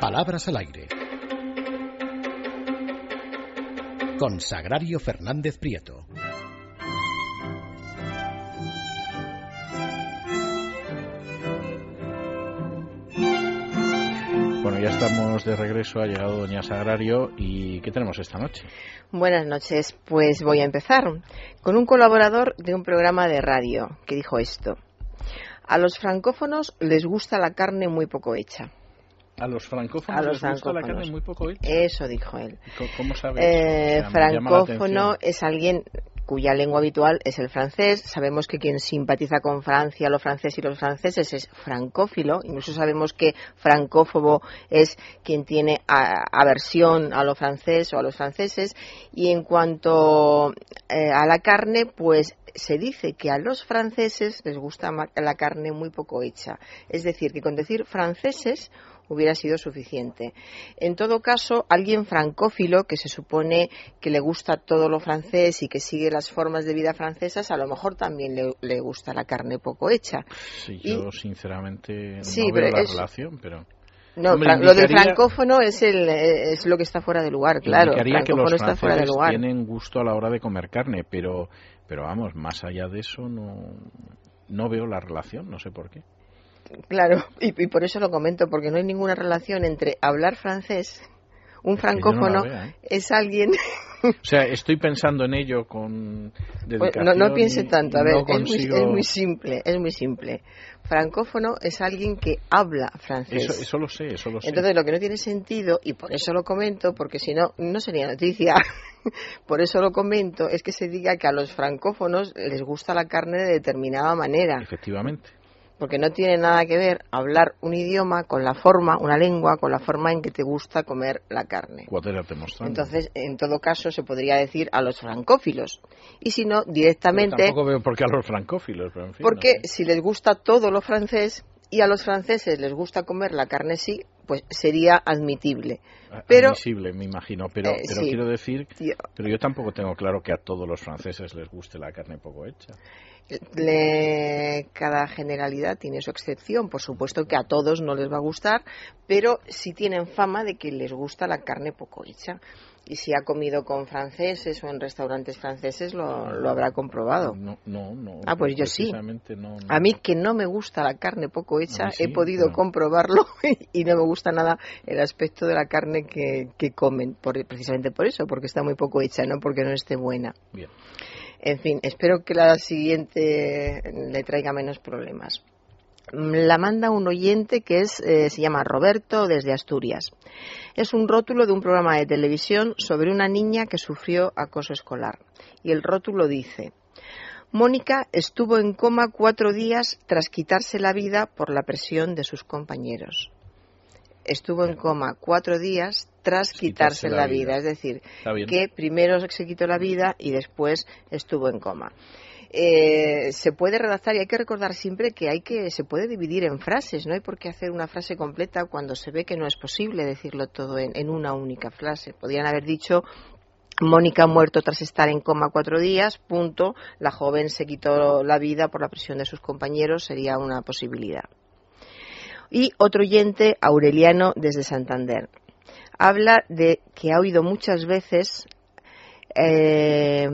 Palabras al aire. Con Sagrario Fernández Prieto. Bueno, ya estamos de regreso, ha llegado Doña Sagrario y ¿qué tenemos esta noche? Buenas noches, pues voy a empezar con un colaborador de un programa de radio que dijo esto. A los francófonos les gusta la carne muy poco hecha. A los francófonos A los les gusta la carne muy poco hecha. Eso dijo él. ¿Cómo- ¿Cómo sabes? Eh, O sea, francófono es alguien cuya lengua habitual es el francés. Sabemos que quien simpatiza con Francia, los franceses y los franceses es francófilo. Incluso sabemos que francófobo es quien tiene a- aversión a lo francés o a los franceses. Y en cuanto eh, a la carne, pues se dice que a los franceses les gusta la carne muy poco hecha. Es decir, que con decir franceses hubiera sido suficiente. En todo caso, alguien francófilo que se supone que le gusta todo lo francés y que sigue las formas de vida francesas, a lo mejor también le, le gusta la carne poco hecha. Sí, y- yo sinceramente Sí, no veo pero la es- relación, pero No, Hombre, lo del francófono es, el, es lo que está fuera de lugar, claro. indicaría que los está fuera de lugar. tienen gusto a la hora de comer carne, pero, pero vamos, más allá de eso no, no veo la relación, no sé por qué. Claro, y, y por eso lo comento, porque no hay ninguna relación entre hablar francés, un no francófono ¿eh? es alguien O sea, estoy pensando en ello con Pues dedicación. no, no piense tanto, a ver, no es, muy, es muy simple, es muy simple. Francófono es alguien que habla francés. Eso, eso lo sé, eso lo sé. Entonces lo que no tiene sentido, y por eso lo comento, porque si no, no sería noticia, por eso lo comento, es que se diga que a los francófonos les gusta la carne de determinada manera, Efectivamente. Porque no tiene nada que ver hablar un idioma con la forma, una lengua, con la forma en que te gusta comer la carne. Entonces, en todo caso, se podría decir a los francófilos. Y si no, Pero directamente, Tampoco veo por qué a los francófilos, pero en fin. porque no sé. si les gusta todo lo francés y a los franceses les gusta comer la carne sí, pues sería admitible. Pero, Admisible, me imagino. Pero, Eh, pero sí. quiero decir, pero yo tampoco tengo claro que a todos los franceses les guste la carne poco hecha. Le- cada generalidad tiene su excepción. Por supuesto que a todos no les va a gustar, pero sí tienen fama de que les gusta la carne poco hecha. Y si ha comido con franceses o en restaurantes franceses, lo, lo habrá comprobado. No, no, no. Ah, pues yo sí. No, no. A mí que no me gusta la carne poco hecha, sí, he podido comprobarlo y no me gusta nada el aspecto de la carne que, que comen, por- precisamente por eso, porque está muy poco hecha, no porque no esté buena. Bien. En fin, espero que la siguiente le traiga menos problemas. La manda un oyente que es, eh, se llama Roberto desde Asturias. Es un rótulo de un programa de televisión sobre una niña que sufrió acoso escolar. Y el rótulo dice, Mónica estuvo en coma cuatro días tras quitarse la vida por la presión de sus compañeros. Estuvo en coma cuatro días tras quitarse, la, vida. Es decir, que primero se quitó la vida y después estuvo en coma. Eh, se puede redactar y hay que recordar siempre que hay que se puede dividir en frases, no hay por qué hacer una frase completa cuando se ve que no es posible decirlo todo en, en una única frase. Podrían haber dicho Mónica ha muerto tras estar en coma cuatro días, punto. La joven se quitó la vida por la presión de sus compañeros, sería una posibilidad. Y otro oyente, Aureliano, desde Santander. Habla de que ha oído muchas veces eh,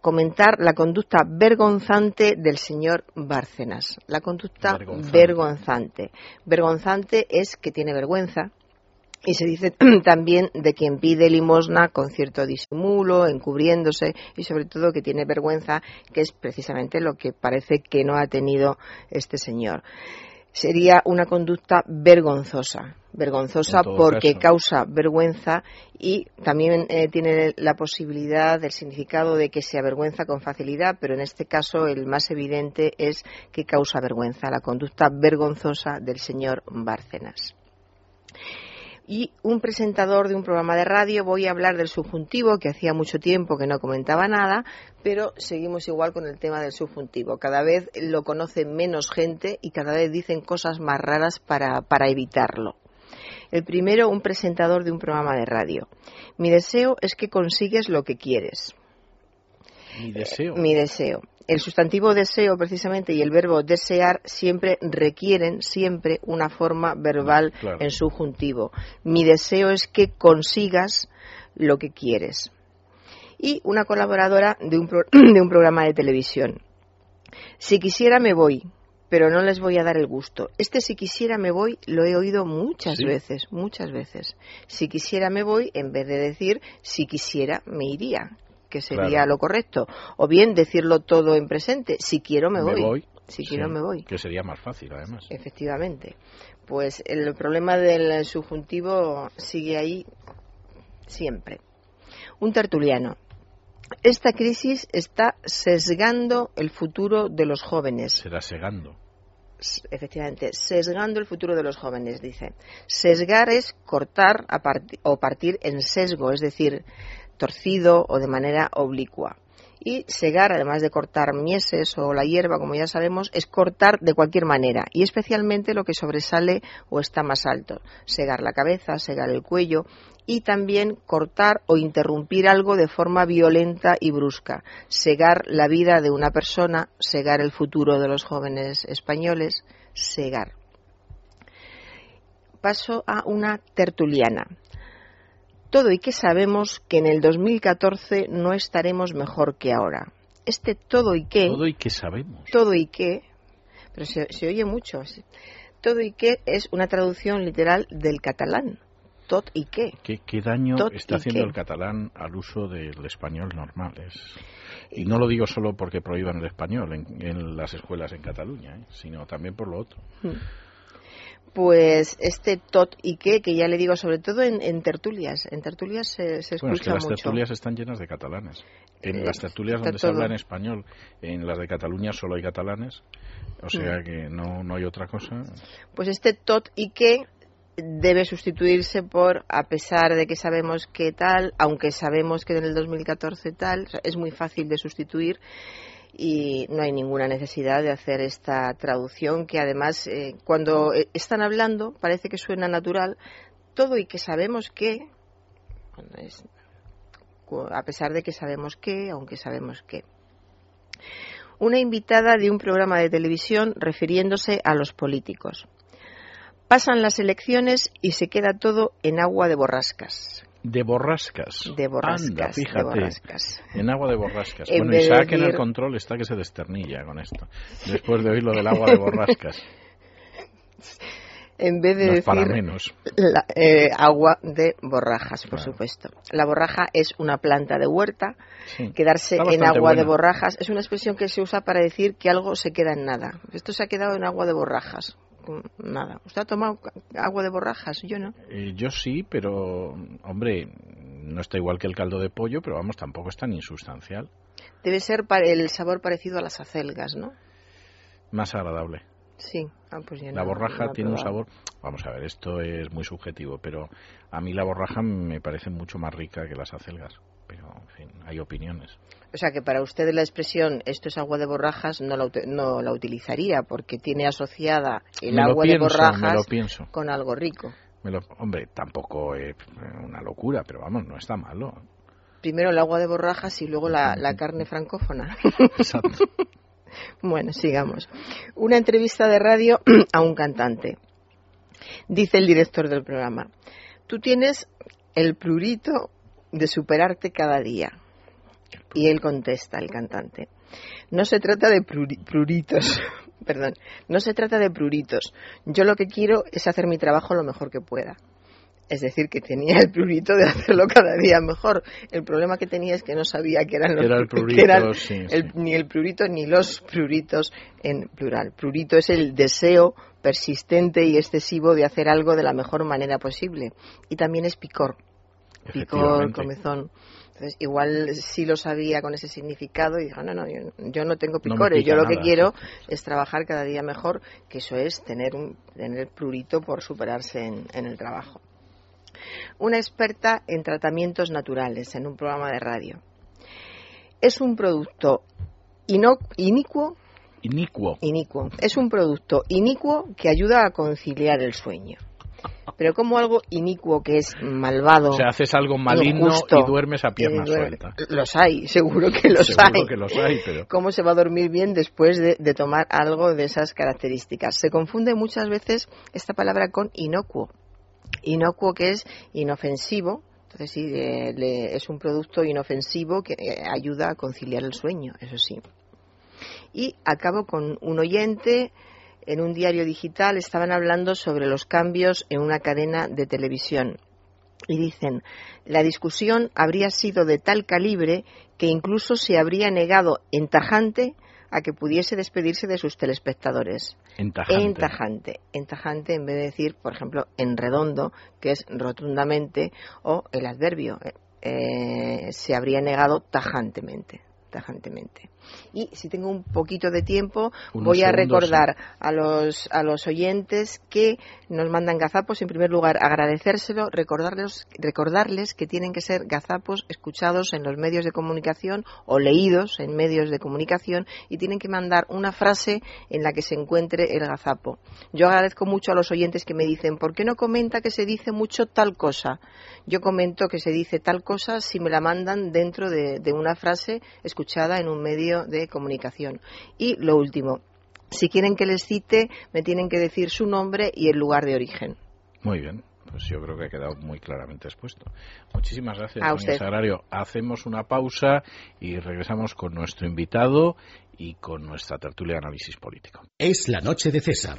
comentar la conducta vergonzante del señor Bárcenas. La conducta Vergonzante. vergonzante. Vergonzante es que tiene vergüenza, y se dice también de quien pide limosna con cierto disimulo, encubriéndose y sobre todo que tiene vergüenza, que es precisamente lo que parece que no ha tenido este señor. Sería una conducta vergonzosa, vergonzosa porque caso. causa vergüenza y también eh, tiene la posibilidad del significado de que se avergüenza con facilidad, pero en este caso el más evidente es que causa vergüenza, la conducta vergonzosa del señor Bárcenas y un presentador de un programa de radio. Voy a hablar del subjuntivo, que hacía mucho tiempo que no comentaba nada, pero seguimos igual con el tema del subjuntivo. Cada vez lo conoce menos gente y cada vez dicen cosas más raras para, para evitarlo. El primero, un presentador de un programa de radio. Mi deseo es que consigues lo que quieres. Mi deseo. Mi deseo. El sustantivo deseo precisamente y el verbo desear siempre requieren siempre una forma verbal Claro. en subjuntivo. Mi deseo es que consigas lo que quieres. Y una colaboradora de un, pro- de un programa de televisión. Si quisiera me voy, pero no les voy a dar el gusto. Este si quisiera me voy lo he oído muchas Sí. veces, muchas veces. Si quisiera me voy en vez de decir si quisiera me iría, que sería Claro. lo correcto. O bien decirlo todo en presente, si quiero me voy. Si quiero sí, me voy. Que sería más fácil, además. Efectivamente. Pues el problema del subjuntivo sigue ahí siempre. Un tertuliano. Esta crisis está sesgando el futuro de los jóvenes. Será segando. S- Efectivamente, sesgando el futuro de los jóvenes, dice. Sesgar es cortar a parti- o partir en sesgo, es decir, torcido o de manera oblicua. Y segar, además de cortar mieses o la hierba, como ya sabemos, es cortar de cualquier manera y especialmente lo que sobresale o está más alto. Segar la cabeza, segar el cuello y también cortar o interrumpir algo de forma violenta y brusca. Segar la vida de una persona, segar el futuro de los jóvenes españoles, segar. Paso a una tertuliana. Todo y que sabemos que en el 2014 no estaremos mejor que ahora. Este todo y que, Todo y que sabemos. todo y que, pero se, se oye mucho. Todo y que es una traducción literal del catalán. Tot y que. ¿Qué, qué daño Tot está haciendo qué. el catalán al uso del español normal? Es- Y no lo digo solo porque prohíban el español en, en las escuelas en Cataluña, ¿eh? sino también por lo otro. Pues este tot y que, que ya le digo, sobre todo en, en tertulias. En tertulias se, se escucha Bueno, es que las mucho. tertulias están llenas de catalanes. En Eh, las tertulias donde se habla en español, en las de Cataluña solo hay catalanes, o sea Mm. que no, no hay otra cosa. Pues este tot y que debe sustituirse por a pesar de que sabemos que tal, aunque sabemos que en el 2014 tal, es muy fácil de sustituir y no hay ninguna necesidad de hacer esta traducción que además eh, cuando eh, están hablando parece que suena natural todo y que sabemos que bueno, es- a pesar de que sabemos que, aunque sabemos que una invitada de un programa de televisión refiriéndose a los políticos. Pasan las elecciones y se queda todo en agua de borrascas. De borrascas. De borrascas. Anda, de fíjate. borrascas. En agua de borrascas. En bueno, de Isaac en el decir- control está que se desternilla con esto. Después de oír lo del agua de borrascas. En vez de no es para decir menos. la- eh, agua de borrajas, por Claro. supuesto. La borraja es una planta de huerta. Sí. Quedarse en agua de borrajas es una expresión que se usa para decir que algo se queda en nada. Esto se ha quedado en agua de borrajas. Nada. ¿Usted ha tomado agua de borrajas? Yo no. Eh, yo sí, pero, hombre, no está igual que el caldo de pollo, pero vamos, tampoco es tan insustancial. Debe ser el sabor parecido a las acelgas, ¿no? Más agradable. Sí. Ah, pues yo La no- borraja no tiene un sabor. Vamos a ver, esto es muy subjetivo, pero a mí la borraja me parece mucho más rica que las acelgas. Pero, en fin, hay opiniones. O sea que para usted la expresión esto es agua de borrajas no la, no la utilizaría porque tiene asociada el me lo agua pienso, de borrajas me lo pienso. con algo rico. Me lo- hombre, tampoco es una locura, pero vamos, no está malo. Primero el agua de borrajas y luego la, la carne francófona. Exacto. Bueno, sigamos. Una entrevista de radio a un cantante. Dice el director del programa, tú tienes el prurito de superarte cada día. Y él contesta, el cantante, no se trata de pruri- pruritos, perdón, no se trata de pruritos. Yo lo que quiero es hacer mi trabajo lo mejor que pueda. Es decir, que tenía el prurito de hacerlo cada día mejor. El problema que tenía es que no sabía que eran los Era el que prurito, eran sí, el- sí. ni el prurito ni los pruritos en plural. Prurito es el deseo persistente y excesivo de hacer algo de la mejor manera posible. Y también es picor. Picor, comezón. Entonces, igual sí lo sabía con ese significado y dijo, no, no, yo, yo no tengo picores, yo lo que quiero es trabajar cada día mejor, que eso es tener un tener prurito por superarse en, en el trabajo. Una experta en tratamientos naturales en un programa de radio. Es un producto inicuo, Inicuo. inicuo. Es un producto inicuo que ayuda a conciliar el sueño. pero como algo inicuo que es malvado. O sea, haces algo maligno y duermes a pierna suelta. Los hay, seguro que los seguro que los hay, pero... ¿Cómo se va a dormir bien después de, de tomar algo de esas características? Se confunde muchas veces esta palabra con inocuo. Inocuo que es inofensivo, entonces sí, es un producto inofensivo que eh, ayuda a conciliar el sueño, eso sí. Y acabo con un oyente en un diario digital, estaban hablando sobre los cambios en una cadena de televisión. Y dicen, la discusión habría sido de tal calibre que incluso se habría negado en tajante a que pudiese despedirse de sus telespectadores. En tajante. En tajante. En tajante en vez de decir, por ejemplo, en redondo, que es rotundamente, o el adverbio. Eh, eh, se habría negado tajantemente tajantemente. Y si tengo un poquito de tiempo, voy a recordar a, los, a los oyentes que nos mandan gazapos. En primer lugar, agradecérselo, recordarles, recordarles que tienen que ser gazapos escuchados en los medios de comunicación o leídos en medios de comunicación y tienen que mandar una frase en la que se encuentre el gazapo. Yo agradezco mucho a los oyentes que me dicen, ¿por qué no comenta que se dice mucho tal cosa? Yo comento que se dice tal cosa si me la mandan dentro de, de una frase escuchada en un medio de comunicación. Y lo último, si quieren que les cite, me tienen que decir su nombre y el lugar de origen. Muy bien. Pues yo creo que ha quedado muy claramente expuesto. Muchísimas gracias, a Sagrario. Hacemos una pausa y regresamos con nuestro invitado y con nuestra tertulia de análisis político. Es la noche de César